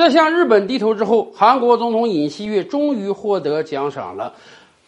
在向日本低头之后，韩国总统尹锡悦终于获得奖赏了。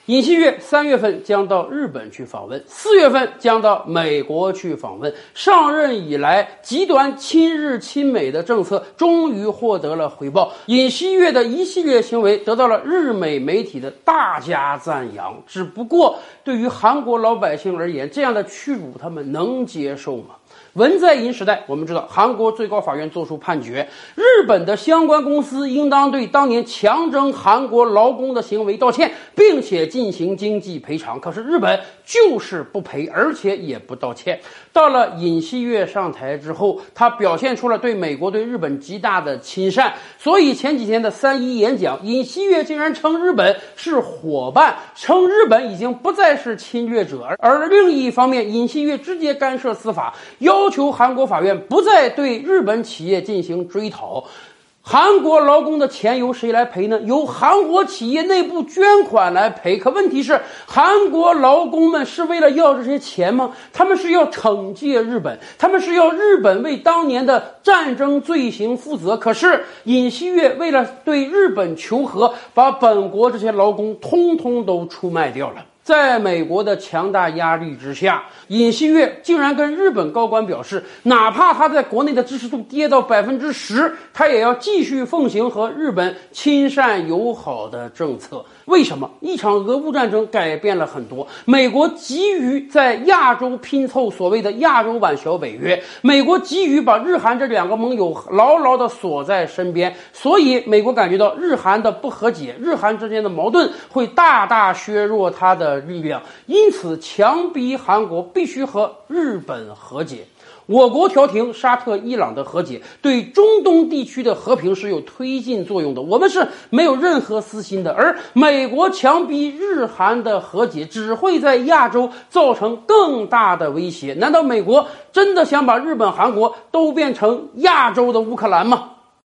尹锡悦三月份将到日本去访问，四月份将到美国去访问。上任以来极端亲日亲美的政策终于获得了回报。尹锡悦的一系列行为得到了日美媒体的大加赞扬。只不过，对于韩国老百姓而言，这样的屈辱他们能接受吗？文在寅时代，我们知道韩国最高法院作出判决，日本的相关公司应当对当年强征韩国劳工的行为道歉，并且进行经济赔偿。可是日本就是不赔，而且也不道歉。到了尹锡悦上台之后，他表现出了对美国、对日本极大的亲善。所以前几天的三一演讲，尹锡悦竟然称日本是伙伴，称日本已经不再是侵略者。而另一方面，尹锡悦直接干涉司法，要。求韩国法院不再对日本企业进行追讨，韩国劳工的钱由谁来赔呢？由韩国企业内部捐款来赔。可问题是，韩国劳工们是为了要这些钱吗？他们是要惩戒日本，他们是要日本为当年的战争罪行负责。可是尹锡悦为了对日本求和，把本国这些劳工通通都出卖掉了。在美国的强大压力之下，尹锡悦竟然跟日本高官表示，哪怕他在国内的支持度跌到百分之十，他也要继续奉行和日本亲善友好的政策。为什么？一场俄乌战争改变了很多。美国急于在亚洲拼凑所谓的亚洲版小北约，美国急于把日韩这两个盟友牢牢地锁在身边，所以美国感觉到日韩的不和解，日韩之间的矛盾会大大削弱它的力量，因此强逼韩国必须和日本和解。我国调停沙特、伊朗的和解，对中东地区的和平是有推进作用的。我们是没有任何私心的，而美国强逼日韩的和解，只会在亚洲造成更大的威胁。难道美国真的想把日本、韩国都变成亚洲的乌克兰吗？